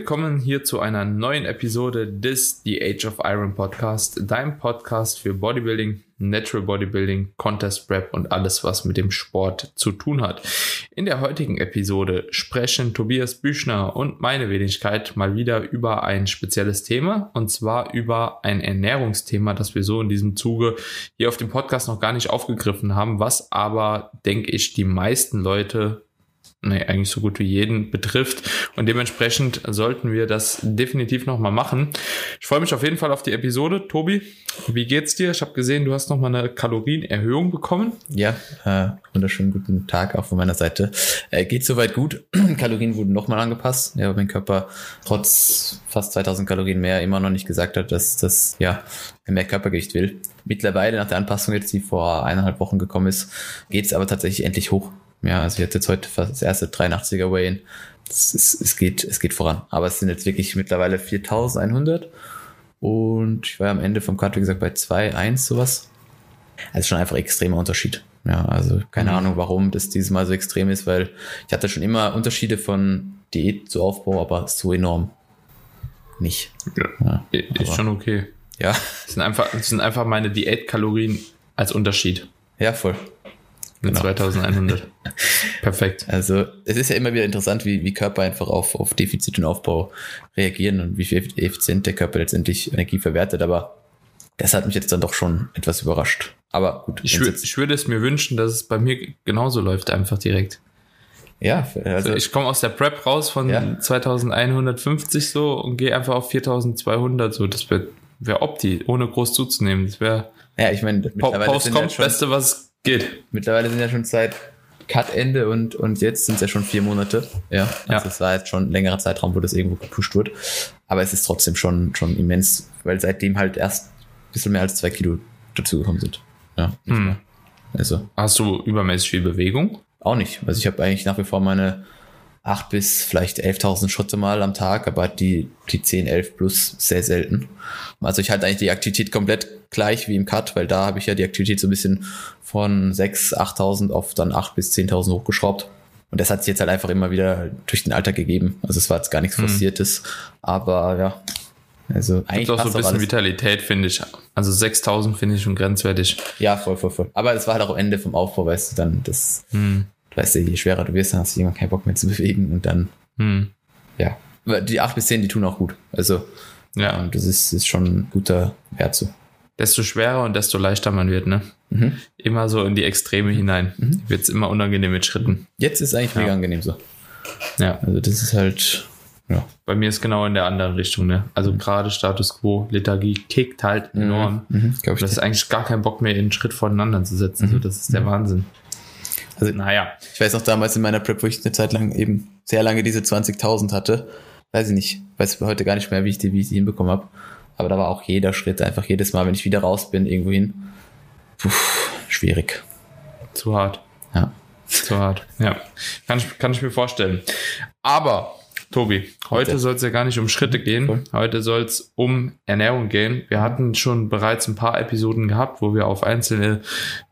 Willkommen hier zu einer neuen Episode des The Age of Iron Podcast, deinem Podcast für Bodybuilding, Natural Bodybuilding, Contest Prep und alles, was mit dem Sport zu tun hat. In der heutigen Episode sprechen Tobias Büchner und meine Wenigkeit mal wieder über ein spezielles Thema und zwar über ein Ernährungsthema, das wir so in diesem Zuge hier auf dem Podcast noch gar nicht aufgegriffen haben, was aber, denke ich, die meisten Leute nee, eigentlich so gut wie jeden betrifft. Und dementsprechend sollten wir das definitiv nochmal machen. Ich freue mich auf jeden Fall auf die Episode. Tobi, wie geht's dir? Ich habe gesehen, du hast nochmal eine Kalorienerhöhung bekommen. Ja, äh, wunderschönen guten Tag auch von meiner Seite. Äh, geht soweit gut. Kalorien wurden nochmal angepasst. Ja, mein Körper trotz fast 2000 Kalorien mehr immer noch nicht gesagt hat, dass das ja mehr Körpergewicht will. Mittlerweile nach der Anpassung jetzt, die vor eineinhalb Wochen gekommen ist, geht's aber tatsächlich endlich hoch. Ja, also ich hatte jetzt heute fast das erste 83er Weigh-In. Es, geht, es geht voran. Aber es sind jetzt wirklich mittlerweile 4100. Und ich war am Ende vom Cut, wie gesagt, bei 2,1 sowas. Also schon einfach extremer Unterschied. Ja, also keine mhm. Ahnung, warum das dieses Mal so extrem ist, weil ich hatte schon immer Unterschiede von Diät zu Aufbau, aber so enorm nicht. Ja, ja ist schon okay. Ja. Das sind einfach, das sind einfach meine Diätkalorien als Unterschied. Ja, voll. Genau. 2100. Perfekt. Also es ist ja immer wieder interessant, wie, wie Körper einfach auf, auf Defizit und Aufbau reagieren und wie viel effizient der Körper letztendlich Energie verwertet. Aber das hat mich jetzt dann doch schon etwas überrascht. Aber gut. Ich, ich würde es mir wünschen, dass es bei mir genauso läuft, einfach direkt. Ja, also, also ich komme aus der Prep raus von ja. 2150 so und gehe einfach auf 4200 so. Das wäre wär opti, ohne groß zuzunehmen. Das wäre ja, ich meine, Post kommt, Beste, was Geht. Mittlerweile sind ja schon seit Cut-Ende und, und jetzt sind es ja schon vier Monate. Ja. Also ja. es war jetzt schon ein längerer Zeitraum, wo das irgendwo gepusht wird. Aber es ist trotzdem schon, schon immens, weil seitdem halt erst ein bisschen mehr als zwei Kilo dazugekommen sind. Ja. Hm. Also. Hast du übermäßig viel Bewegung? Auch nicht. Also ich habe eigentlich nach wie vor meine acht bis vielleicht 11.000 Schritte mal am Tag, aber die, die 10, 11 plus sehr selten. Also ich halte eigentlich die Aktivität komplett gleich wie im Cut, weil da habe ich ja die Aktivität so ein bisschen von 6, 8.000 auf dann 8 bis 10.000 hochgeschraubt. Und das hat sich jetzt halt einfach immer wieder durch den Alltag gegeben. Also es war jetzt gar nichts mhm. Forciertes, aber ja. Also eigentlich Gibt auch so ein bisschen Vitalität, finde ich. Also 6000 finde ich schon grenzwertig. Ja, voll, voll, voll. Aber es war halt auch am Ende vom Aufbau, weißt du, dann das, hm weißt du, je schwerer du wirst, dann hast du irgendwann keinen Bock mehr zu bewegen und dann, hm. ja. Die 8 bis 10, die tun auch gut. Also, ja. Und das ist, ist schon ein guter Wert so. Desto schwerer und desto leichter man wird, ne? Mhm. Immer so in die Extreme hinein. Mhm. Wird es immer unangenehm mit Schritten. Jetzt ist eigentlich ja. mega angenehm so. Ja. Also das ist halt, ja. Bei mir ist genau in der anderen Richtung, ne? Also mhm. gerade Status Quo, Lethargie kickt halt mhm. enorm. Mhm. Das ist eigentlich gar kein Bock mehr, in einen Schritt voneinander zu setzen. Mhm. So, das ist der Wahnsinn. Also, naja. Ich weiß noch damals in meiner Prep, wo ich eine Zeit lang eben sehr lange diese 20.000 hatte. Weiß ich nicht. Weiß heute gar nicht mehr, wie ich die, wie ich die hinbekommen habe. Aber da war auch jeder Schritt, einfach jedes Mal, wenn ich wieder raus bin, irgendwo hin. Schwierig. Zu hart. Ja. Zu hart. Ja. Kann ich, kann ich mir vorstellen. Aber, Tobi, heute soll es ja gar nicht um Schritte gehen. Cool. Heute soll es um Ernährung gehen. Wir hatten schon bereits ein paar Episoden gehabt, wo wir auf einzelne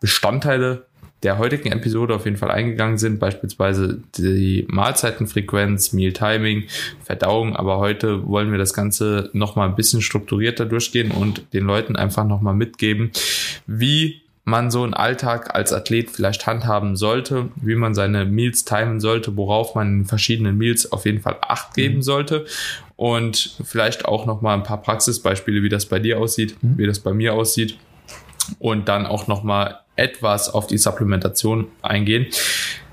Bestandteile der heutigen Episode auf jeden Fall eingegangen sind, beispielsweise die Mahlzeitenfrequenz, Meal Timing, Verdauung, aber heute wollen wir das Ganze nochmal ein bisschen strukturierter durchgehen und den Leuten einfach nochmal mitgeben, wie man so einen Alltag als Athlet vielleicht handhaben sollte, wie man seine Meals timen sollte, worauf man in verschiedenen Meals auf jeden Fall Acht geben mhm. sollte und vielleicht auch nochmal ein paar Praxisbeispiele, wie das bei dir aussieht, mhm. wie das bei mir aussieht und dann auch nochmal etwas auf die Supplementation eingehen.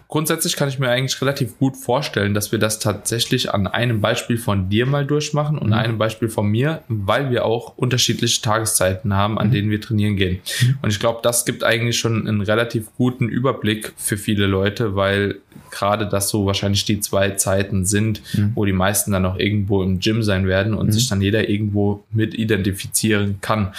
Grundsätzlich kann ich mir eigentlich relativ gut vorstellen, dass wir das tatsächlich an einem Beispiel von dir mal durchmachen und mhm. einem Beispiel von mir, weil wir auch unterschiedliche Tageszeiten haben, an mhm. denen wir trainieren gehen. Mhm. Und ich glaube, das gibt eigentlich schon einen relativ guten Überblick für viele Leute, weil gerade das so wahrscheinlich die zwei Zeiten sind, mhm. wo die meisten dann auch irgendwo im Gym sein werden und mhm. sich dann jeder irgendwo mit identifizieren kann.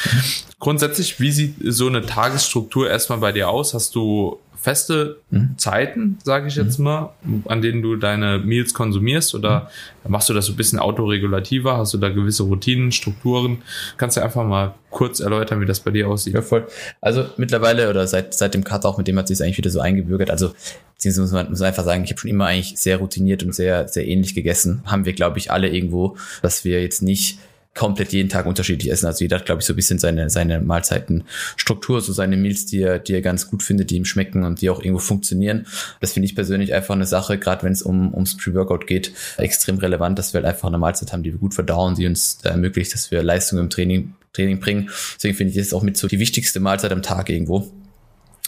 Grundsätzlich, wie sieht so eine Tagesstruktur erstmal bei dir aus? Hast du feste mhm. Zeiten, sage ich jetzt mhm. mal, an denen du deine Meals konsumierst oder mhm. machst du das so ein bisschen autoregulativer? Hast du da gewisse Routinen, Strukturen? Kannst du einfach mal kurz erläutern, wie das bei dir aussieht? Ja, voll. Also mittlerweile oder seit, seit dem Cut auch, mit dem hat sich eigentlich wieder so eingebürgert. Also beziehungsweise muss man, muss man einfach sagen, ich habe schon immer eigentlich sehr routiniert und sehr, sehr ähnlich gegessen. Haben wir, glaube ich, alle irgendwo, dass wir jetzt nicht komplett jeden Tag unterschiedlich essen. Also jeder hat, glaube ich, so ein bisschen seine, seine Mahlzeitenstruktur, so seine Meals, die er, die er ganz gut findet, die ihm schmecken und die auch irgendwo funktionieren. Das finde ich persönlich einfach eine Sache, gerade wenn es um, ums Pre-Workout geht, extrem relevant, dass wir halt einfach eine Mahlzeit haben, die wir gut verdauen, die uns ermöglicht, dass wir Leistung im Training, Training bringen. Deswegen finde ich, das auch mit so die wichtigste Mahlzeit am Tag irgendwo.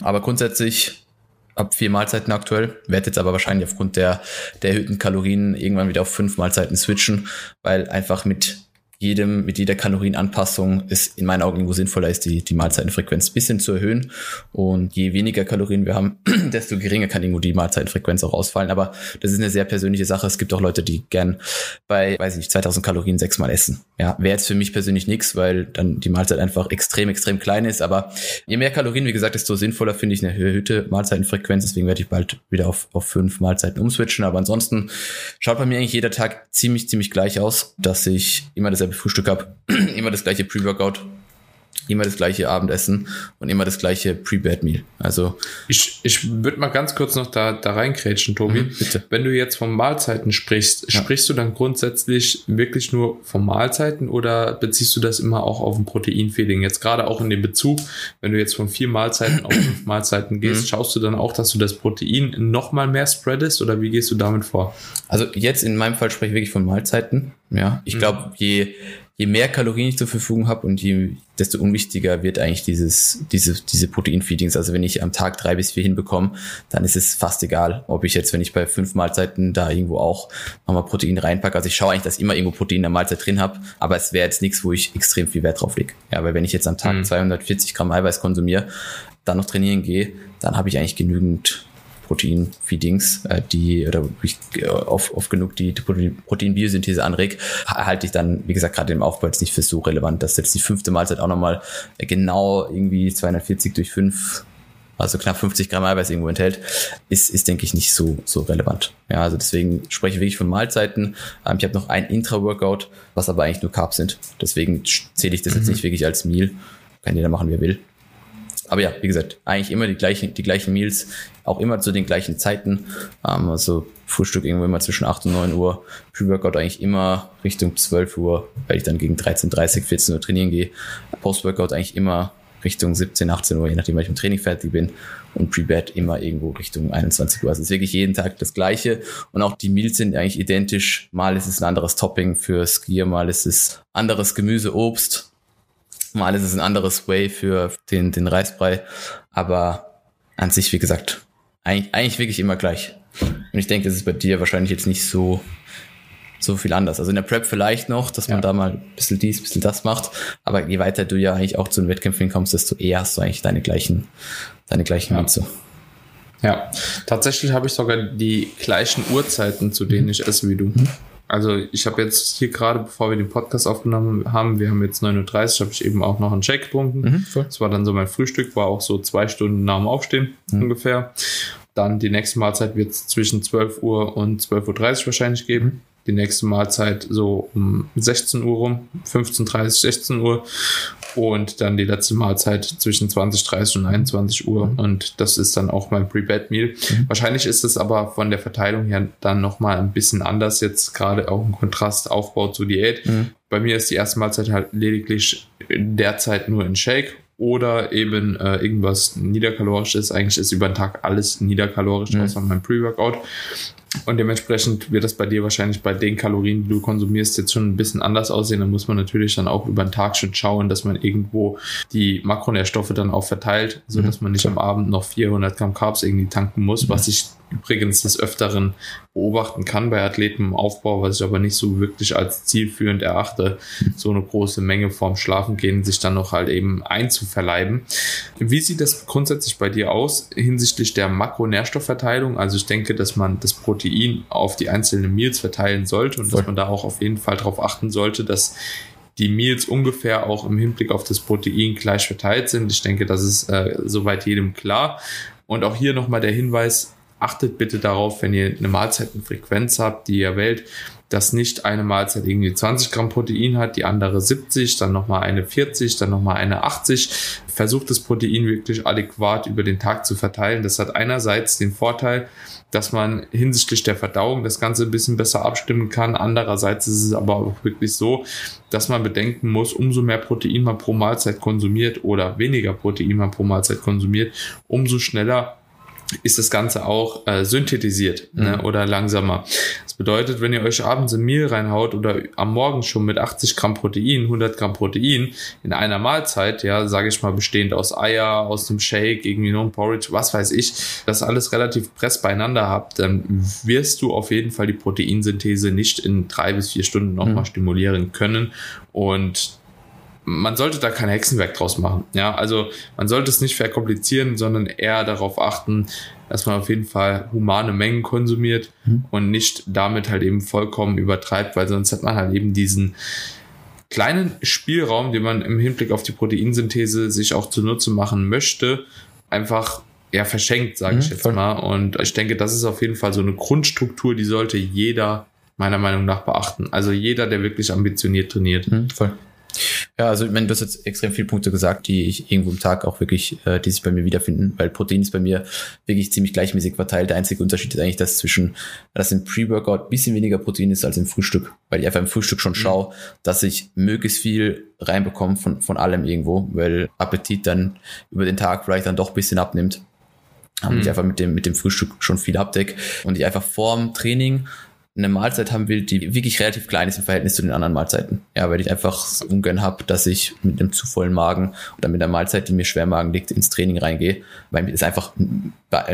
Aber grundsätzlich ab vier Mahlzeiten aktuell, werde jetzt aber wahrscheinlich aufgrund der, der erhöhten Kalorien irgendwann wieder auf fünf Mahlzeiten switchen, weil einfach mit jedem, mit jeder Kalorienanpassung ist in meinen Augen irgendwo sinnvoller ist, die, die Mahlzeitenfrequenz bisschen zu erhöhen. Und je weniger Kalorien wir haben, desto geringer kann irgendwo die Mahlzeitenfrequenz auch ausfallen. Aber das ist eine sehr persönliche Sache. Es gibt auch Leute, die gern bei, weiß ich nicht, 2000 Kalorien sechsmal essen. Ja, wäre jetzt für mich persönlich nichts, weil dann die Mahlzeit einfach extrem, extrem klein ist. Aber je mehr Kalorien, wie gesagt, desto sinnvoller finde ich eine erhöhte Mahlzeitenfrequenz. Deswegen werde ich bald wieder auf, auf fünf Mahlzeiten umswitchen. Aber ansonsten schaut bei mir eigentlich jeder Tag ziemlich, ziemlich gleich aus, dass ich immer das Frühstück habe, immer das gleiche Pre-Workout, immer das gleiche Abendessen und immer das gleiche Pre-Bed-Meal. Also ich, ich würde mal ganz kurz noch da, da reinkrätschen, Tobi. Mhm, bitte. Wenn du jetzt von Mahlzeiten sprichst, ja. sprichst du dann grundsätzlich wirklich nur von Mahlzeiten oder beziehst du das immer auch auf ein Proteinfeeding? Jetzt gerade auch in dem Bezug, wenn du jetzt von vier Mahlzeiten auf fünf Mahlzeiten gehst, mhm. schaust du dann auch, dass du das Protein noch mal mehr spreadest oder wie gehst du damit vor? Also jetzt in meinem Fall spreche ich wirklich von Mahlzeiten. Ja, ich mhm. glaube, je, je mehr Kalorien ich zur Verfügung habe und je, desto unwichtiger wird eigentlich dieses, diese, diese Proteinfeedings. Also wenn ich am Tag drei bis vier hinbekomme, dann ist es fast egal, ob ich jetzt, wenn ich bei fünf Mahlzeiten da irgendwo auch nochmal Protein reinpacke. Also ich schaue eigentlich, dass ich immer irgendwo Protein in der Mahlzeit drin habe, aber es wäre jetzt nichts, wo ich extrem viel Wert drauf lege. Ja, weil wenn ich jetzt am Tag mhm. 240 Gramm Eiweiß konsumiere, dann noch trainieren gehe, dann habe ich eigentlich genügend Protein-Feedings, äh, die oder ich äh, oft, oft genug die, die Protein-Biosynthese anregt, halte ich dann, wie gesagt, gerade im Aufbau jetzt nicht für so relevant, dass jetzt die fünfte Mahlzeit auch nochmal genau irgendwie 240 durch 5 also knapp 50 Gramm Eiweiß irgendwo enthält, ist, ist denke ich, nicht so, so relevant. Ja, also deswegen spreche ich wirklich von Mahlzeiten. Ähm, ich habe noch ein Intra-Workout, was aber eigentlich nur Carbs sind. Deswegen zähle ich das mhm. jetzt nicht wirklich als Meal. Kann jeder machen, wie er will. Aber ja, wie gesagt, eigentlich immer die gleichen, die gleichen Meals, auch immer zu den gleichen Zeiten. Ähm, also Frühstück irgendwo immer zwischen 8 und 9 Uhr. Pre-Workout eigentlich immer Richtung 12 Uhr, weil ich dann gegen 13.30, 14 Uhr trainieren gehe. Post-Workout eigentlich immer Richtung 17, 18 Uhr, je nachdem, wann ich im Training fertig bin. Und Pre-Bed immer irgendwo Richtung 21 Uhr. Also es ist wirklich jeden Tag das Gleiche. Und auch die Meals sind eigentlich identisch. Mal ist es ein anderes Topping für Skier, mal ist es anderes Gemüse, Obst. Mal ist es ein anderes Way für den, den Reisbrei. Aber an sich, wie gesagt, eigentlich, eigentlich wirklich immer gleich. Und ich denke, es ist bei dir wahrscheinlich jetzt nicht so, so viel anders. Also in der Prep vielleicht noch, dass man ja. da mal ein bisschen dies, ein bisschen das macht. Aber je weiter du ja eigentlich auch zu den Wettkämpfen kommst, desto eher hast du eigentlich deine gleichen, deine gleichen ja. Mitze. Ja, tatsächlich habe ich sogar die gleichen Uhrzeiten, zu denen ich esse wie du. Mhm. Also ich habe jetzt hier gerade, bevor wir den Podcast aufgenommen haben, wir haben jetzt 9.30 Uhr, habe ich eben auch noch einen Shake getrunken. Mhm, das war dann so mein Frühstück, war auch so zwei Stunden nach dem Aufstehen mhm. ungefähr. Dann die nächste Mahlzeit wird es zwischen 12 Uhr und 12.30 Uhr wahrscheinlich geben. Die nächste Mahlzeit so um 16 Uhr rum, 15.30 16 Uhr. Und dann die letzte Mahlzeit zwischen 20.30 und 21 Uhr. Mhm. Und das ist dann auch mein Pre-Bed-Meal. Mhm. Wahrscheinlich ist es aber von der Verteilung her dann nochmal ein bisschen anders. Jetzt gerade auch im Kontrast Aufbau zu Diät. Mhm. Bei mir ist die erste Mahlzeit halt lediglich derzeit nur in Shake oder eben äh, irgendwas niederkalorisches. Eigentlich ist über den Tag alles niederkalorisch, mhm. außer mein Pre-Workout. Und dementsprechend wird das bei dir wahrscheinlich bei den Kalorien, die du konsumierst, jetzt schon ein bisschen anders aussehen. Da muss man natürlich dann auch über den Tag schon schauen, dass man irgendwo die Makronährstoffe dann auch verteilt, so dass mhm. man nicht am Abend noch 400 Gramm Carbs irgendwie tanken muss, was ich übrigens des Öfteren beobachten kann bei Athleten im Aufbau, was ich aber nicht so wirklich als zielführend erachte, so eine große Menge vorm Schlafengehen sich dann noch halt eben einzuverleiben. Wie sieht das grundsätzlich bei dir aus hinsichtlich der Makronährstoffverteilung? Also ich denke, dass man das Protein auf die einzelnen Meals verteilen sollte und dass man da auch auf jeden Fall darauf achten sollte, dass die Meals ungefähr auch im Hinblick auf das Protein gleich verteilt sind. Ich denke, das ist äh, soweit jedem klar. Und auch hier nochmal der Hinweis, achtet bitte darauf, wenn ihr eine Mahlzeitenfrequenz habt, die ihr wählt, dass nicht eine Mahlzeit irgendwie 20 Gramm Protein hat, die andere 70, dann nochmal eine 40, dann nochmal eine 80. Versucht das Protein wirklich adäquat über den Tag zu verteilen. Das hat einerseits den Vorteil, dass man hinsichtlich der Verdauung das Ganze ein bisschen besser abstimmen kann. Andererseits ist es aber auch wirklich so, dass man bedenken muss, umso mehr Protein man pro Mahlzeit konsumiert oder weniger Protein man pro Mahlzeit konsumiert, umso schneller ist das Ganze auch äh, synthetisiert ne, mhm. ne, oder langsamer. Das bedeutet, wenn ihr euch abends ein Meal reinhaut oder am Morgen schon mit 80 Gramm Protein, 100 Gramm Protein in einer Mahlzeit, ja, sage ich mal, bestehend aus Eier, aus einem Shake, irgendwie noch ein Porridge, was weiß ich, das alles relativ press beieinander habt, dann wirst du auf jeden Fall die Proteinsynthese nicht in drei bis vier Stunden nochmal mhm. stimulieren können und man sollte da kein Hexenwerk draus machen. Ja, also man sollte es nicht verkomplizieren, sondern eher darauf achten, dass man auf jeden Fall humane Mengen konsumiert mhm. und nicht damit halt eben vollkommen übertreibt, weil sonst hat man halt eben diesen kleinen Spielraum, den man im Hinblick auf die Proteinsynthese sich auch zunutze machen möchte, einfach ja verschenkt, sage mhm, ich jetzt voll. mal. Und ich denke, das ist auf jeden Fall so eine Grundstruktur, die sollte jeder meiner Meinung nach beachten. Also jeder, der wirklich ambitioniert trainiert. Mhm, voll. Ja, also ich meine, du hast jetzt extrem viele Punkte gesagt, die ich irgendwo im Tag auch wirklich, äh, die sich bei mir wiederfinden, weil Protein ist bei mir wirklich ziemlich gleichmäßig verteilt. Der einzige Unterschied ist eigentlich, dass zwischen, dass im Pre-Workout bisschen weniger Protein ist als im Frühstück, weil ich einfach im Frühstück schon mhm. schaue, dass ich möglichst viel reinbekomme von, von allem irgendwo, weil Appetit dann über den Tag vielleicht dann doch bisschen abnimmt. Und mhm. ich einfach mit dem, mit dem Frühstück schon viel abdeck und ich einfach vorm Training eine Mahlzeit haben will, die wirklich relativ klein ist im Verhältnis zu den anderen Mahlzeiten. Ja, weil ich einfach ungern habe, dass ich mit einem zu vollen Magen oder mit einer Mahlzeit, die mir schwer im Magen liegt, ins Training reingehe, weil mir das einfach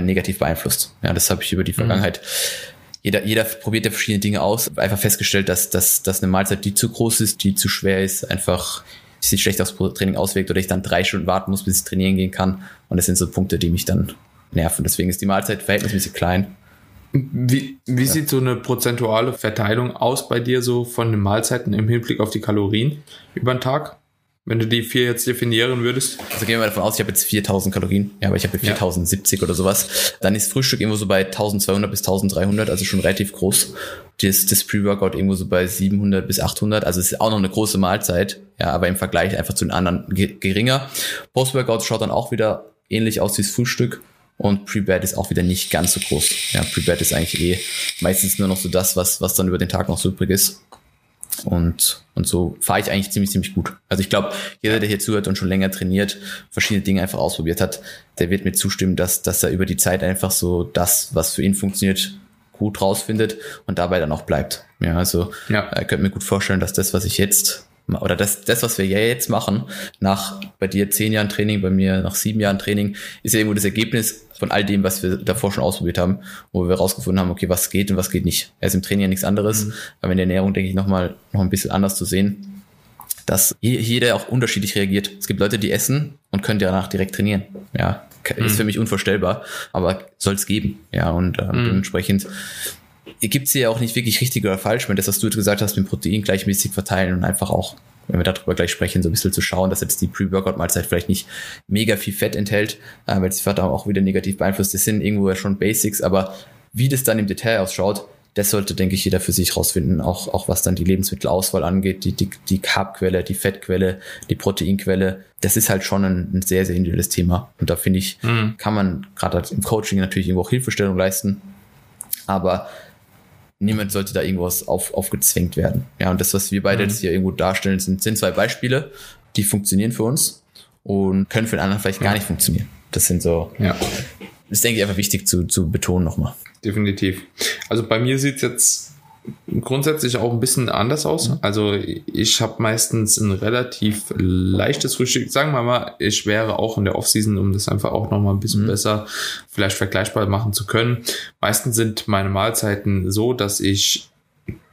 negativ beeinflusst. Ja, das habe ich über die mhm. Vergangenheit. Mhm. Jeder, jeder probiert ja verschiedene Dinge aus, einfach festgestellt, dass, dass, dass eine Mahlzeit, die zu groß ist, die zu schwer ist, einfach sich schlecht aufs Training auswirkt oder ich dann drei Stunden warten muss, bis ich trainieren gehen kann. Und das sind so Punkte, die mich dann nerven. Deswegen ist die Mahlzeit verhältnismäßig klein. Wie, wie ja. sieht so eine prozentuale Verteilung aus bei dir so von den Mahlzeiten im Hinblick auf die Kalorien über den Tag? Wenn du die vier jetzt definieren würdest. Also gehen wir mal davon aus, ich habe jetzt 4000 Kalorien, ja, aber ich habe 4070 ja. oder sowas. Dann ist Frühstück irgendwo so bei 1200 bis 1300, also schon relativ groß. Das, das Pre-Workout irgendwo so bei 700 bis 800, also es ist auch noch eine große Mahlzeit, ja, aber im Vergleich einfach zu den anderen geringer. Post-Workout schaut dann auch wieder ähnlich aus wie das Frühstück. Und Pre-Bed ist auch wieder nicht ganz so groß. Ja, Pre-Bed ist eigentlich eh meistens nur noch so das, was, was dann über den Tag noch so übrig ist. Und, und so fahre ich eigentlich ziemlich, ziemlich gut. Also ich glaube, jeder, der hier zuhört und schon länger trainiert, verschiedene Dinge einfach ausprobiert hat, der wird mir zustimmen, dass, dass er über die Zeit einfach so das, was für ihn funktioniert, gut rausfindet und dabei dann auch bleibt. Ja, also ja. ich könnte mir gut vorstellen, dass das, was ich jetzt oder das, das, was wir ja jetzt machen, nach bei dir zehn Jahren Training, bei mir nach sieben Jahren Training, ist ja irgendwo das Ergebnis von all dem, was wir davor schon ausprobiert haben, wo wir rausgefunden haben, okay, was geht und was geht nicht. Er ist im Training ja nichts anderes, mhm. aber in der Ernährung denke ich nochmal noch ein bisschen anders zu sehen, dass jeder auch unterschiedlich reagiert. Es gibt Leute, die essen und können danach direkt trainieren. Ja, ist mhm. für mich unvorstellbar, aber soll es geben. Ja, und ähm, mhm. dementsprechend gibt es hier auch nicht wirklich richtig oder falsch, wenn das, was du gesagt hast, mit Protein gleichmäßig verteilen und einfach auch, wenn wir darüber gleich sprechen, so ein bisschen zu schauen, dass jetzt die Pre-Workout-Mahlzeit vielleicht nicht mega viel Fett enthält, äh, weil die Verdauung auch wieder negativ beeinflusst. Das sind irgendwo ja schon Basics, aber wie das dann im Detail ausschaut, das sollte, denke ich, jeder für sich rausfinden, auch, auch was dann die Lebensmittelauswahl angeht, die, die, die Carbquelle, die Fettquelle, die Proteinquelle. Das ist halt schon ein, ein sehr, sehr individuelles Thema. Und da finde ich, mhm. kann man gerade im Coaching natürlich irgendwo auch Hilfestellung leisten. Aber niemand sollte da irgendwas auf, aufgezwängt werden. Ja, und das, was wir beide mhm. jetzt hier irgendwo darstellen, sind, sind zwei Beispiele, die funktionieren für uns und können für den anderen vielleicht gar nicht funktionieren. Das sind so, ja. das ist, denke ich, einfach wichtig zu, zu betonen nochmal. Definitiv. Also bei mir sieht es jetzt grundsätzlich auch ein bisschen anders aus. Mhm. Also ich habe meistens ein relativ leichtes Frühstück. Sagen wir mal, ich wäre auch in der Offseason, um das einfach auch nochmal ein bisschen mhm. besser vielleicht vergleichbar machen zu können. Meistens sind meine Mahlzeiten so, dass ich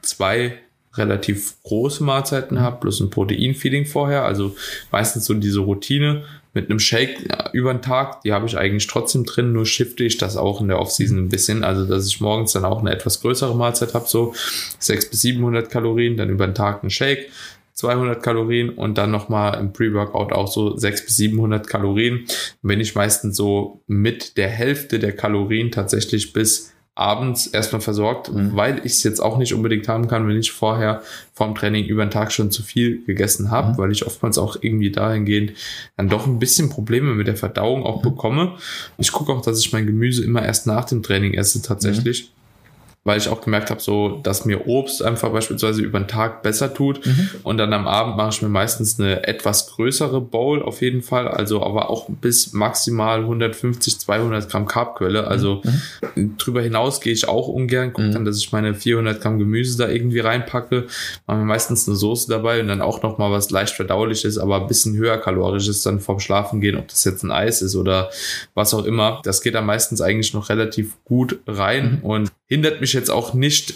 zwei relativ große Mahlzeiten mhm. habe, plus ein Proteinfeeding vorher. Also meistens so diese Routine mit einem Shake über den Tag, die habe ich eigentlich trotzdem drin, nur shifte ich das auch in der Offseason ein bisschen, also dass ich morgens dann auch eine etwas größere Mahlzeit habe, so 600 bis 700 Kalorien, dann über den Tag ein Shake, 200 Kalorien und dann nochmal im Pre-Workout auch so 600 bis 700 Kalorien. Bin ich meistens so mit der Hälfte der Kalorien tatsächlich bis abends erstmal versorgt, mhm. weil ich es jetzt auch nicht unbedingt haben kann, wenn ich vorher vorm Training über den Tag schon zu viel gegessen habe, mhm. weil ich oftmals auch irgendwie dahingehend dann doch ein bisschen Probleme mit der Verdauung auch mhm. bekomme. Ich gucke auch, dass ich mein Gemüse immer erst nach dem Training esse tatsächlich. Mhm weil ich auch gemerkt habe, so, dass mir Obst einfach beispielsweise über den Tag besser tut. Mhm. Und dann am Abend mache ich mir meistens eine etwas größere Bowl auf jeden Fall, also aber auch bis maximal 150, 200 Gramm Carbquelle. Also mhm. drüber hinaus gehe ich auch ungern, gucke mhm. dann, dass ich meine 400 Gramm Gemüse da irgendwie reinpacke, mache mir meistens eine Soße dabei und dann auch noch mal was leicht verdauliches, aber ein bisschen höher kalorisches dann vorm Schlafen gehen, ob das jetzt ein Eis ist oder was auch immer. Das geht dann meistens eigentlich noch relativ gut rein mhm. und hindert mich jetzt auch nicht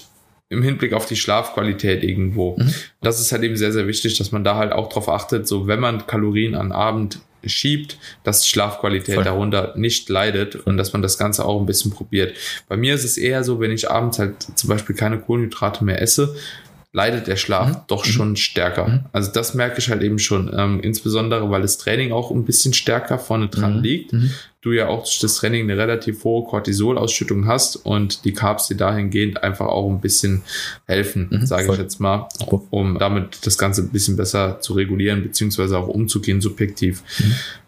im Hinblick auf die Schlafqualität irgendwo. Mhm. Das ist halt eben sehr, sehr wichtig, dass man da halt auch drauf achtet, so wenn man Kalorien an Abend schiebt, dass die Schlafqualität Voll. darunter nicht leidet und dass man das Ganze auch ein bisschen probiert. Bei mir ist es eher so, wenn ich abends halt zum Beispiel keine Kohlenhydrate mehr esse, leidet der Schlaf mhm. doch mhm. schon stärker. Mhm. Also das merke ich halt eben schon, ähm, insbesondere weil das Training auch ein bisschen stärker vorne dran mhm. liegt. Mhm. Du ja auch durch das Training eine relativ hohe Cortisolausschüttung hast und die Carbs dir dahingehend einfach auch ein bisschen helfen, mhm. sage ich jetzt mal, um damit das Ganze ein bisschen besser zu regulieren, beziehungsweise auch umzugehen subjektiv.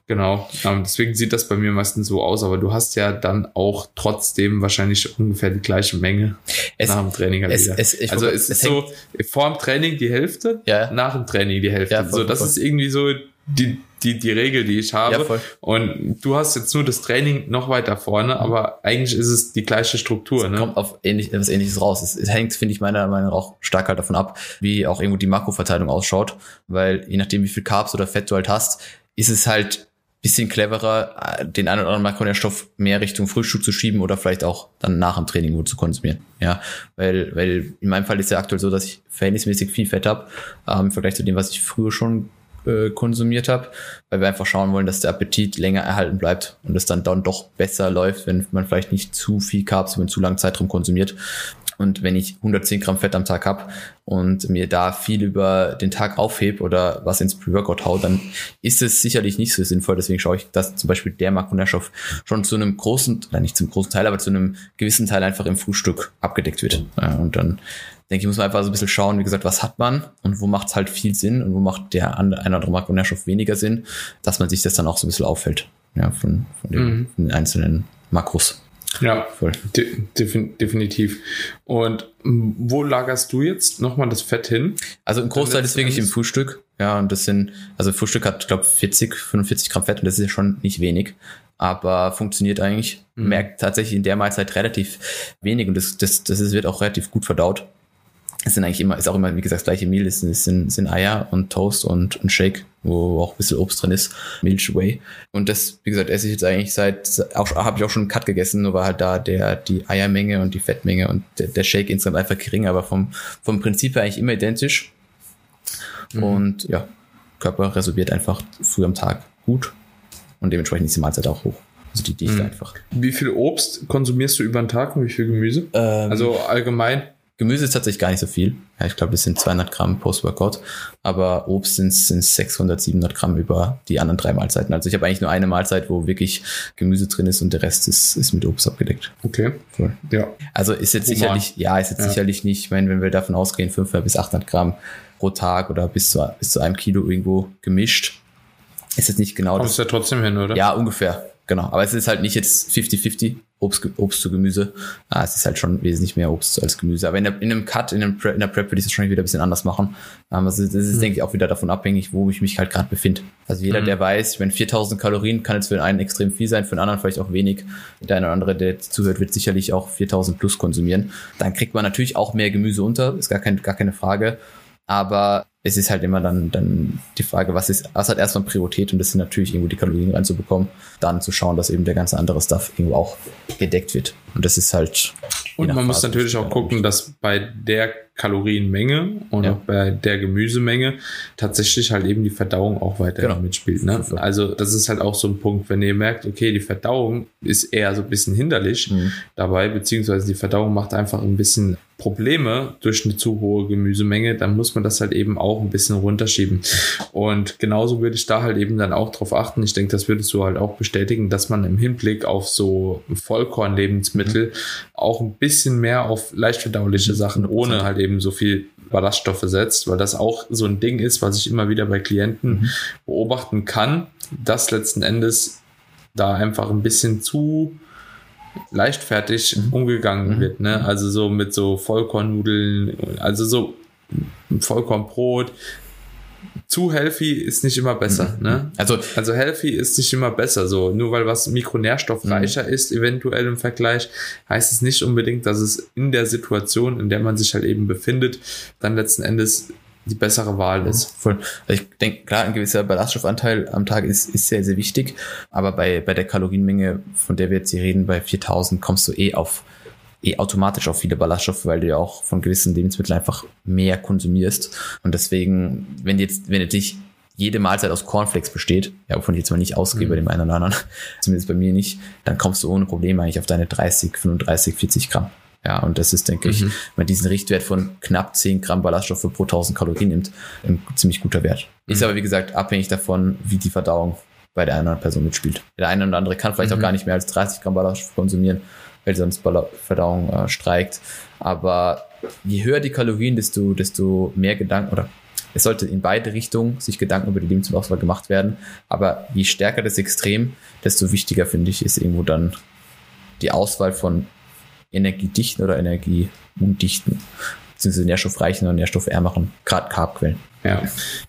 Genau, ähm, deswegen sieht das bei mir meistens so aus, aber du hast ja dann auch trotzdem wahrscheinlich ungefähr die gleiche Menge es, nach dem Training. Halt es, es, also es, ist so vor dem Training die Hälfte, ja. nach dem Training die Hälfte. Ja, voll, so, das voll. ist irgendwie so die, die, die Regel, die ich habe. Ja, und du hast jetzt nur das Training noch weiter vorne, mhm. aber eigentlich ist es die gleiche Struktur. Es ne? kommt auf ähnlich, etwas ähnliches raus. Es, es hängt, finde ich, meiner Meinung nach auch stark halt davon ab, wie auch irgendwo die Makroverteilung ausschaut, weil je nachdem, wie viel Carbs oder Fett du halt hast, ist es halt bisschen cleverer, den einen oder anderen Makronährstoff mehr Richtung Frühstück zu schieben oder vielleicht auch dann nach dem Training gut zu konsumieren. Ja, weil, weil in meinem Fall ist ja aktuell so, dass ich verhältnismäßig viel Fett habe ähm, im Vergleich zu dem, was ich früher schon äh, konsumiert habe, weil wir einfach schauen wollen, dass der Appetit länger erhalten bleibt und es dann dann doch besser läuft, wenn man vielleicht nicht zu viel Carbs über einen zu langen Zeitraum konsumiert. Und wenn ich 110 Gramm Fett am Tag habe und mir da viel über den Tag aufhebe oder was ins Pre-Workout hau, dann ist es sicherlich nicht so sinnvoll. Deswegen schaue ich, dass zum Beispiel der Makronährstoff schon zu einem großen, oder nicht zum großen Teil, aber zu einem gewissen Teil einfach im Frühstück abgedeckt wird. Und dann denke ich, muss man einfach so ein bisschen schauen, wie gesagt, was hat man und wo macht es halt viel Sinn und wo macht der ein oder andere Makronährstoff weniger Sinn, dass man sich das dann auch so ein bisschen auffällt. Ja, von, von, den, mhm. von den einzelnen Makros. Ja, voll. De definitiv. Und wo lagerst du jetzt nochmal das Fett hin? Also ein Großteil ist wirklich im Frühstück. Ja, und das sind, also Frühstück hat, ich glaube, 40, 45 Gramm Fett und das ist ja schon nicht wenig. Aber funktioniert eigentlich. Mhm. Merkt tatsächlich in der Mahlzeit relativ wenig und das, das, das ist, wird auch relativ gut verdaut es sind eigentlich immer, ist auch immer, wie gesagt, das gleiche Mehl, es sind, sind Eier und Toast und ein Shake, wo auch ein bisschen Obst drin ist, Milch Whey. Und das, wie gesagt, esse ich jetzt eigentlich seit, auch, habe ich auch schon einen Cut gegessen, nur war halt da der, die Eiermenge und die Fettmenge und der, der Shake insgesamt einfach gering, aber vom, vom Prinzip her eigentlich immer identisch. Mhm. Und ja, Körper resorbiert einfach früh am Tag gut und dementsprechend ist die Mahlzeit auch hoch. Also die Dichte mhm. einfach. Wie viel Obst konsumierst du über den Tag und wie viel Gemüse? Ähm, also allgemein Gemüse ist tatsächlich gar nicht so viel. Ja, ich glaube, das sind 200 Gramm Post-Workout. Aber Obst sind, sind 600, 700 Gramm über die anderen drei Mahlzeiten. Also ich habe eigentlich nur eine Mahlzeit, wo wirklich Gemüse drin ist und der Rest ist, ist mit Obst abgedeckt. Okay. Cool. Ja. Also ist jetzt Human. sicherlich, ja, ist jetzt ja. sicherlich nicht, ich meine, wenn wir davon ausgehen, 500 bis 800 Gramm pro Tag oder bis zu, bis zu einem Kilo irgendwo gemischt, ist jetzt nicht genau Kommst das. Kommst ja trotzdem hin, oder? Ja, ungefähr. Genau. Aber es ist halt nicht jetzt 50-50, Obst, Obst zu Gemüse. Ah, es ist halt schon wesentlich mehr Obst als Gemüse. Aber in, der, in einem Cut, in, einem Pre, in der Prep würde ich das schon wieder ein bisschen anders machen. Um, ähm, also das ist, mhm. denke ich, auch wieder davon abhängig, wo ich mich halt gerade befinde. Also jeder, mhm. der weiß, meine, 4000 Kalorien kann jetzt für einen extrem viel sein, für den anderen vielleicht auch wenig. Der eine oder andere, der zuhört, wird sicherlich auch 4000 plus konsumieren. Dann kriegt man natürlich auch mehr Gemüse unter, ist gar, kein, gar keine Frage. Aber es ist halt immer dann, dann die Frage, was ist, was hat erstmal Priorität und das sind natürlich irgendwo die Kalorien reinzubekommen, dann zu schauen, dass eben der ganze andere Stuff irgendwo auch gedeckt wird. Und das ist halt. Und man muss natürlich auch gucken, dass bei der Kalorienmenge und ja. auch bei der Gemüsemenge tatsächlich halt eben die Verdauung auch weiter genau. mitspielt. Ne? Also das ist halt auch so ein Punkt, wenn ihr merkt, okay, die Verdauung ist eher so ein bisschen hinderlich mhm. dabei, beziehungsweise die Verdauung macht einfach ein bisschen Probleme durch eine zu hohe Gemüsemenge, dann muss man das halt eben auch ein bisschen runterschieben. Und genauso würde ich da halt eben dann auch drauf achten. Ich denke, das würdest du halt auch bestätigen, dass man im Hinblick auf so Vollkornlebensmittel auch ein bisschen mehr auf leicht verdauliche Sachen ohne halt eben so viel Ballaststoffe setzt, weil das auch so ein Ding ist, was ich immer wieder bei Klienten mhm. beobachten kann, dass letzten Endes da einfach ein bisschen zu leichtfertig mhm. umgegangen mhm. wird. Ne? Also so mit so Vollkornnudeln, also so Vollkornbrot. Zu healthy ist nicht immer besser. Mhm. Ne? Also, also healthy ist nicht immer besser. So nur weil was mikronährstoffreicher mhm. ist, eventuell im Vergleich, heißt es nicht unbedingt, dass es in der Situation, in der man sich halt eben befindet, dann letzten Endes die bessere Wahl ist. Voll. Also ich denke, klar, ein gewisser Ballaststoffanteil am Tag ist, ist sehr, sehr wichtig. Aber bei, bei der Kalorienmenge, von der wir jetzt hier reden, bei 4000 kommst du eh auf, eh automatisch auf viele Ballaststoffe, weil du ja auch von gewissen Lebensmitteln einfach mehr konsumierst. Und deswegen, wenn jetzt, wenn jetzt nicht jede Mahlzeit aus Cornflakes besteht, ja, wovon ich jetzt mal nicht ausgehe mhm. bei dem einen oder anderen, zumindest bei mir nicht, dann kommst du ohne Probleme eigentlich auf deine 30, 35, 40 Gramm. Ja, und das ist, denke mhm. ich, wenn man diesen Richtwert von knapp 10 Gramm Ballaststoffe pro 1000 Kalorien nimmt, ein ziemlich guter Wert. Mhm. Ist aber, wie gesagt, abhängig davon, wie die Verdauung bei der einen oder anderen Person mitspielt. Der eine oder andere kann vielleicht mhm. auch gar nicht mehr als 30 Gramm Ballaststoffe konsumieren, weil sonst Verdauung äh, streikt. Aber je höher die Kalorien, desto, desto mehr Gedanken oder es sollte in beide Richtungen sich Gedanken über die Lebensmittelauswahl gemacht werden. Aber je stärker das Extrem, desto wichtiger finde ich, ist irgendwo dann die Auswahl von energiedichten oder energieundichten, beziehungsweise nährstoffreichen oder nährstoffärmeren, gerade Carbquellen. Ja.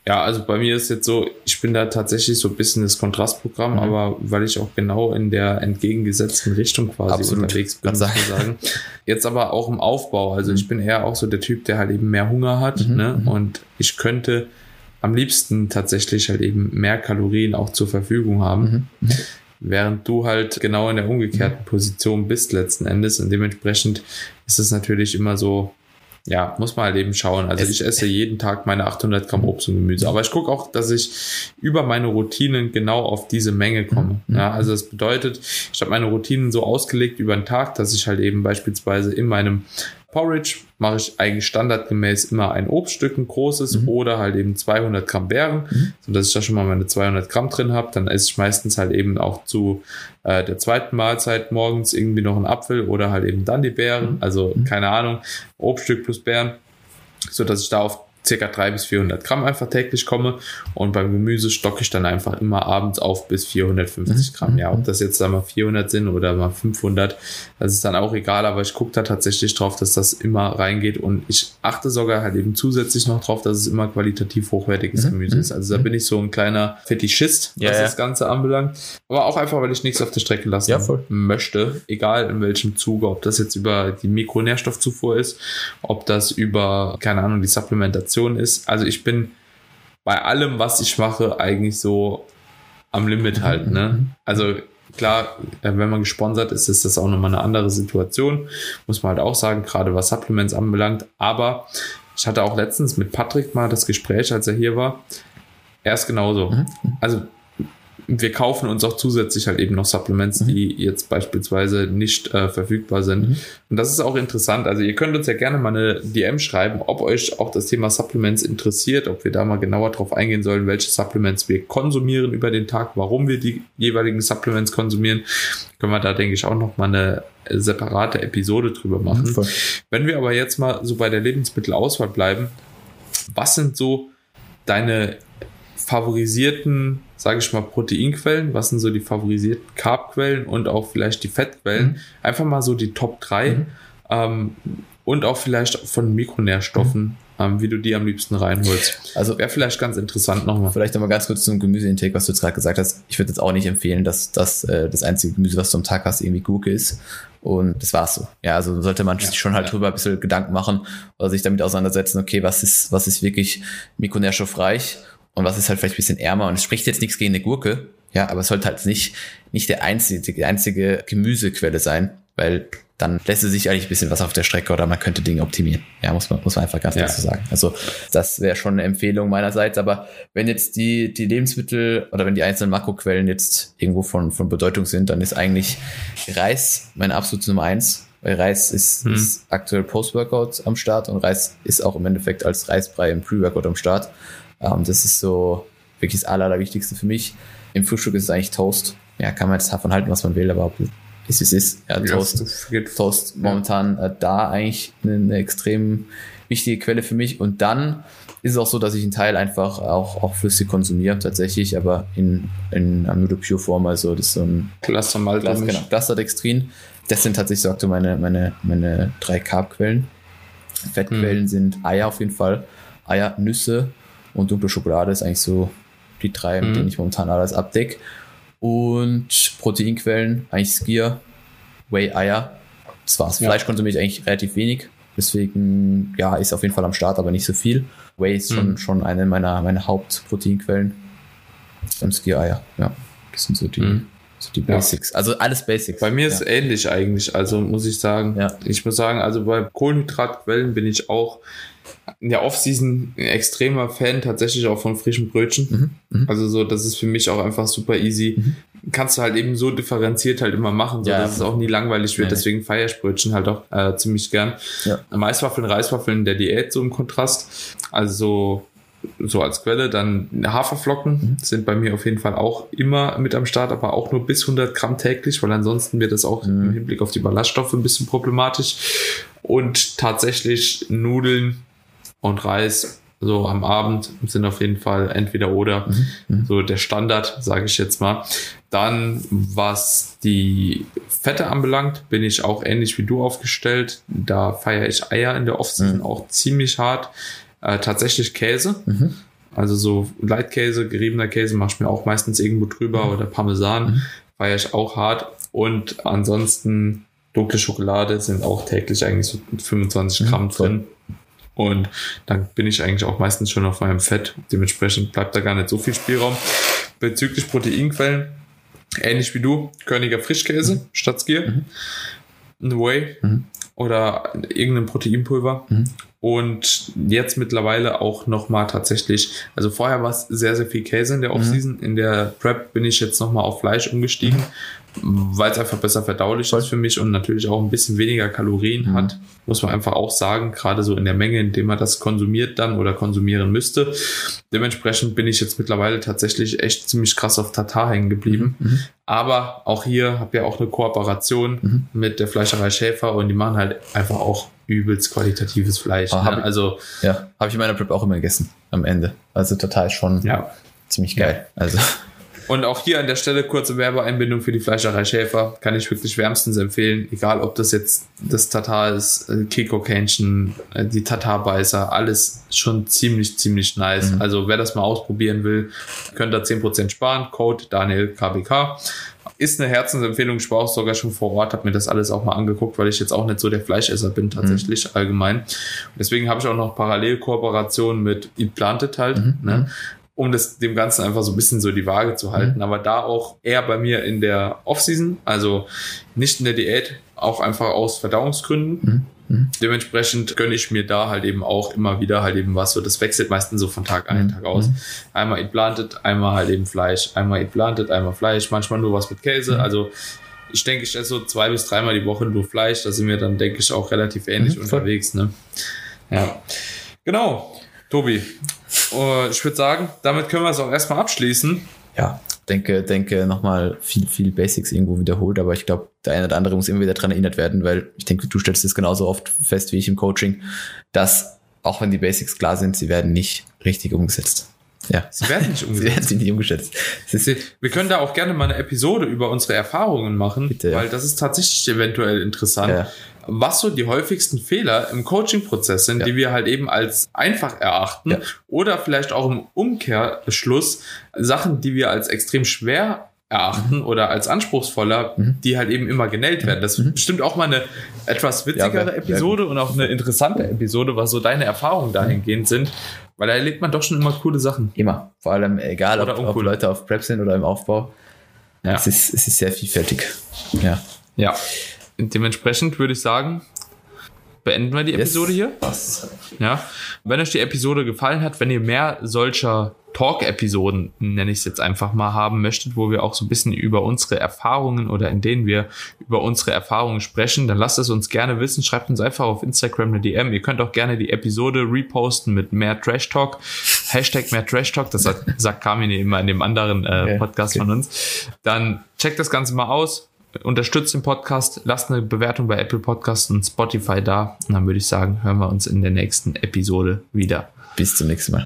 ja, also bei mir ist jetzt so, ich bin da tatsächlich so ein bisschen das Kontrastprogramm, mhm. aber weil ich auch genau in der entgegengesetzten Richtung quasi Absolut. unterwegs bin, muss ich sagen. Jetzt aber auch im Aufbau. Also mhm. ich bin eher auch so der Typ, der halt eben mehr Hunger hat. Mhm. Ne? Mhm. Und ich könnte am liebsten tatsächlich halt eben mehr Kalorien auch zur Verfügung haben. Mhm. Während du halt genau in der umgekehrten Position bist letzten Endes und dementsprechend ist es natürlich immer so, ja, muss man halt eben schauen. Also ich esse jeden Tag meine 800 Gramm Obst und Gemüse, aber ich gucke auch, dass ich über meine Routinen genau auf diese Menge komme. Mhm. Ja, also das bedeutet, ich habe meine Routinen so ausgelegt über den Tag, dass ich halt eben beispielsweise in meinem Porridge mache ich eigentlich standardgemäß immer ein Obststück, ein großes mhm. oder halt eben 200 Gramm Beeren, mhm. sodass ich da schon mal meine 200 Gramm drin habe. Dann esse ich meistens halt eben auch zu äh, der zweiten Mahlzeit morgens irgendwie noch einen Apfel oder halt eben dann die Beeren. Mhm. Also mhm. keine Ahnung, Obststück plus Beeren, sodass ich da auf circa 300 bis 400 Gramm einfach täglich komme. Und beim Gemüse stocke ich dann einfach immer abends auf bis 450 mhm. Gramm. Ja, ob das jetzt da mal 400 sind oder mal 500, das ist dann auch egal. Aber ich gucke da tatsächlich drauf, dass das immer reingeht. Und ich achte sogar halt eben zusätzlich noch drauf, dass es immer qualitativ hochwertiges mhm. Gemüse ist. Also da mhm. bin ich so ein kleiner Fetischist, was ja, das Ganze anbelangt. Aber auch einfach, weil ich nichts auf der Strecke lassen ja, möchte. Egal in welchem Zuge, ob das jetzt über die Mikronährstoffzufuhr ist, ob das über, keine Ahnung, die Supplementation Situation ist. Also ich bin bei allem, was ich mache, eigentlich so am Limit halt. Ne? Also klar, äh, wenn man gesponsert ist, ist das auch nochmal eine andere Situation. Muss man halt auch sagen, gerade was Supplements anbelangt. Aber ich hatte auch letztens mit Patrick mal das Gespräch, als er hier war. Er ist genauso. Mhm. Also wir kaufen uns auch zusätzlich halt eben noch Supplements, mhm. die jetzt beispielsweise nicht äh, verfügbar sind. Mhm. Und das ist auch interessant. Also ihr könnt uns ja gerne mal eine DM schreiben, ob euch auch das Thema Supplements interessiert, ob wir da mal genauer drauf eingehen sollen, welche Supplements wir konsumieren über den Tag, warum wir die jeweiligen Supplements konsumieren. Können wir da, denke ich, auch noch mal eine separate Episode drüber machen. Mhm, Wenn wir aber jetzt mal so bei der Lebensmittelauswahl bleiben, was sind so deine favorisierten, sage ich mal, Proteinquellen? Was sind so die favorisierten Carbquellen und auch vielleicht die Fettquellen? Mhm. Einfach mal so die Top 3 mhm. ähm, und auch vielleicht von Mikronährstoffen. Mhm. Ähm, wie du die am liebsten reinholst. Also wäre vielleicht ganz interessant nochmal. Vielleicht nochmal ganz kurz zum Gemüseintake, was du jetzt gerade gesagt hast. Ich würde jetzt auch nicht empfehlen, dass das äh, das einzige Gemüse, was du am Tag hast, irgendwie Gurke ist. Und das war's so. Ja, also sollte man ja, sich schon halt ja. drüber ein bisschen Gedanken machen oder sich damit auseinandersetzen, okay, was ist, was ist wirklich mikronährstoffreich und was ist halt vielleicht ein bisschen ärmer. Und es spricht jetzt nichts gegen eine Gurke, ja, aber es sollte halt nicht, nicht der einzige, die einzige Gemüsequelle sein, weil dann lässt sich eigentlich ein bisschen was auf der Strecke oder man könnte Dinge optimieren. Ja, muss man, muss man einfach ganz klar so sagen. Also das wäre schon eine Empfehlung meinerseits. Aber wenn jetzt die, die Lebensmittel oder wenn die einzelnen Makroquellen jetzt irgendwo von, von Bedeutung sind, dann ist eigentlich Reis meine absolute Nummer eins. weil Reis ist, Mhm. ist aktuell Post-Workout am Start und Reis ist auch im Endeffekt als Reisbrei im Pre-Workout am Start. Ähm, das ist so wirklich das Aller, Allerwichtigste für mich. Im Frühstück ist es eigentlich Toast. Ja, kann man jetzt davon halten, was man will, aber ist wie es ist. Ja, Toast. geht Toast momentan äh, da eigentlich eine, eine extrem wichtige Quelle für mich. Und dann ist es auch so, dass ich einen Teil einfach auch, auch flüssig konsumiere, tatsächlich, aber in, in Amino Pure Form. Also das ist so ein Cluster Malta. Glas, genau, Clusterdextrin. Das sind tatsächlich so aktuell meine, meine, meine drei Carb-Quellen. Fettquellen sind Eier auf jeden Fall. Eier, Nüsse und dunkle Schokolade ist eigentlich so die drei, mit Mhm. denen ich momentan alles abdecke. Und Proteinquellen, eigentlich Skier, Whey, Eier. Das war's. Ja. Fleisch konsumiere ich eigentlich relativ wenig. Deswegen, ja, ist auf jeden Fall am Start, aber nicht so viel. Whey ist schon, Mhm. schon eine meiner, meiner Hauptproteinquellen. Und Skier-Eier, ja. Das sind so die, Mhm. so die Ja. Basics. Also alles Basics. Bei mir ist ja. es ähnlich eigentlich, also muss ich sagen. Ja. Ich muss sagen, also bei Kohlenhydratquellen bin ich auch in der Offseason ein extremer Fan tatsächlich auch von frischen Brötchen. Mhm. Mhm. Also so, das ist für mich auch einfach super easy. Kannst du halt eben so differenziert halt immer machen, so Ja. dass es auch nie langweilig wird. Nee. Deswegen feiere ich Brötchen halt auch äh, ziemlich gern. Ja. Maiswaffeln, Reiswaffeln der Diät so im Kontrast. Also so so als Quelle. Dann Haferflocken Mhm. sind bei mir auf jeden Fall auch immer mit am Start, aber auch nur bis 100 Gramm täglich, weil ansonsten wird das auch Mhm. im Hinblick auf die Ballaststoffe ein bisschen problematisch. Und tatsächlich Nudeln und Reis so am Abend sind auf jeden Fall entweder oder Mhm. so der Standard, sage ich jetzt mal. Dann, was die Fette anbelangt, bin ich auch ähnlich wie du aufgestellt. Da feiere ich Eier in der Offseason Mhm. auch ziemlich hart. Äh, tatsächlich Käse. Mhm. Also so Leitkäse, geriebener Käse mache ich mir auch meistens irgendwo drüber oder Parmesan. Mhm. Feiere ich auch hart. Und ansonsten dunkle Schokolade sind auch täglich eigentlich so 25 Mhm, Gramm drin. Und dann bin ich eigentlich auch meistens schon auf meinem Fett. Dementsprechend bleibt da gar nicht so viel Spielraum. Bezüglich Proteinquellen, ähnlich wie du, Körniger Frischkäse statt Skier, ein Whey Mhm. oder irgendein Proteinpulver. Mhm. Und jetzt mittlerweile auch nochmal tatsächlich, also vorher war es sehr, sehr viel Käse in der Offseason. In der Prep bin ich jetzt nochmal auf Fleisch umgestiegen, weil es einfach besser verdaulich ist für mich und natürlich auch ein bisschen weniger Kalorien Mhm. hat, muss man einfach auch sagen, gerade so in der Menge, in der man das konsumiert dann oder konsumieren müsste. Dementsprechend bin ich jetzt mittlerweile tatsächlich echt ziemlich krass auf Tatar hängen geblieben. Mhm. Aber auch hier habe ja auch eine Kooperation Mhm. mit der Fleischerei Schäfer und die machen halt einfach auch übelst qualitatives Fleisch. Ah, hab Ne? ich- Also Ja, habe ich in meiner Prep auch immer gegessen am Ende. Also total schon ja. ziemlich geil. Also Und auch hier an der Stelle kurze Werbeeinbindung für die Fleischerei Schäfer. Kann ich wirklich wärmstens empfehlen. Egal, ob das jetzt das Tatar ist, äh, Kiko Kännchen, äh, die Tatarbeißer, alles schon ziemlich, ziemlich nice. Mhm. Also wer das mal ausprobieren will, könnt da 10% sparen. Code Daniel KBK. Ist eine Herzensempfehlung. Ich war auch sogar schon vor Ort, habe mir das alles auch mal angeguckt, weil ich jetzt auch nicht so der Fleischesser bin, tatsächlich allgemein. Deswegen habe ich auch noch Parallelkooperationen mit Eat Planted halt. Mhm. Ne? Um das dem Ganzen einfach so ein bisschen so die Waage zu halten. Aber da auch eher bei mir in der Offseason, also nicht in der Diät, auch einfach aus Verdauungsgründen. Mhm. Mhm. Dementsprechend gönne ich mir da halt eben auch immer wieder halt eben was. So, das wechselt meistens so von Tag ein, Mhm. Tag aus. Einmal Eat Planted, einmal halt eben Fleisch, einmal Eat Planted, einmal Fleisch, manchmal nur was mit Käse. Mhm. Also ich denke, ich esse so zwei bis dreimal die Woche nur Fleisch. Da sind wir dann, denke ich, auch relativ ähnlich Mhm, unterwegs. Ne? Ja. Genau. Tobi, ich würde sagen, damit können wir es auch erstmal abschließen. ja, denke, denke nochmal viel, viel Basics irgendwo wiederholt, aber ich glaube, der eine oder andere muss immer wieder dran erinnert werden, weil ich denke, du stellst es genauso oft fest wie ich im Coaching, dass auch wenn die Basics klar sind, sie werden nicht richtig umgesetzt. Ja. Sie werden nicht Sie umgesetzt. werden sie nicht umgesetzt. Wir können da auch gerne mal eine Episode über unsere Erfahrungen machen, Bitte, ja. weil das ist tatsächlich eventuell interessant. Ja. Was so die häufigsten Fehler im Coaching-Prozess sind, Ja. die wir halt eben als einfach erachten Ja. oder vielleicht auch im Umkehrschluss Sachen, die wir als extrem schwer erachten oder als anspruchsvoller, Mhm. die halt eben immer genäht werden. Das ist bestimmt auch mal eine etwas witzigere Ja, wär- wär Episode und auch eine interessante Episode, was so deine Erfahrungen dahingehend sind, weil da erlebt man doch schon immer coole Sachen. immer. Vor allem, egal ob, Oder ob uncool. Leute auf Prep sind oder im Aufbau. Ja. Es, ist, es ist sehr vielfältig. Ja. Ja. Dementsprechend würde ich sagen, beenden wir die Episode yes. hier. Was? Ja. Wenn euch die Episode gefallen hat, wenn ihr mehr solcher Talk-Episoden, nenne ich es jetzt einfach mal, haben möchtet, wo wir auch so ein bisschen über unsere Erfahrungen oder in denen wir über unsere Erfahrungen sprechen, dann lasst es uns gerne wissen. Schreibt uns einfach auf Instagram eine DM. Ihr könnt auch gerne die Episode reposten mit mehr Trash Talk. Hashtag mehr Trash Talk. Das sagt, sagt immer in dem anderen äh, Podcast okay. von uns. Dann checkt das Ganze mal aus. Unterstützt den Podcast, lasst eine Bewertung bei Apple Podcasts und Spotify da. Und dann würde ich sagen, hören wir uns in der nächsten Episode wieder. Bis zum nächsten Mal.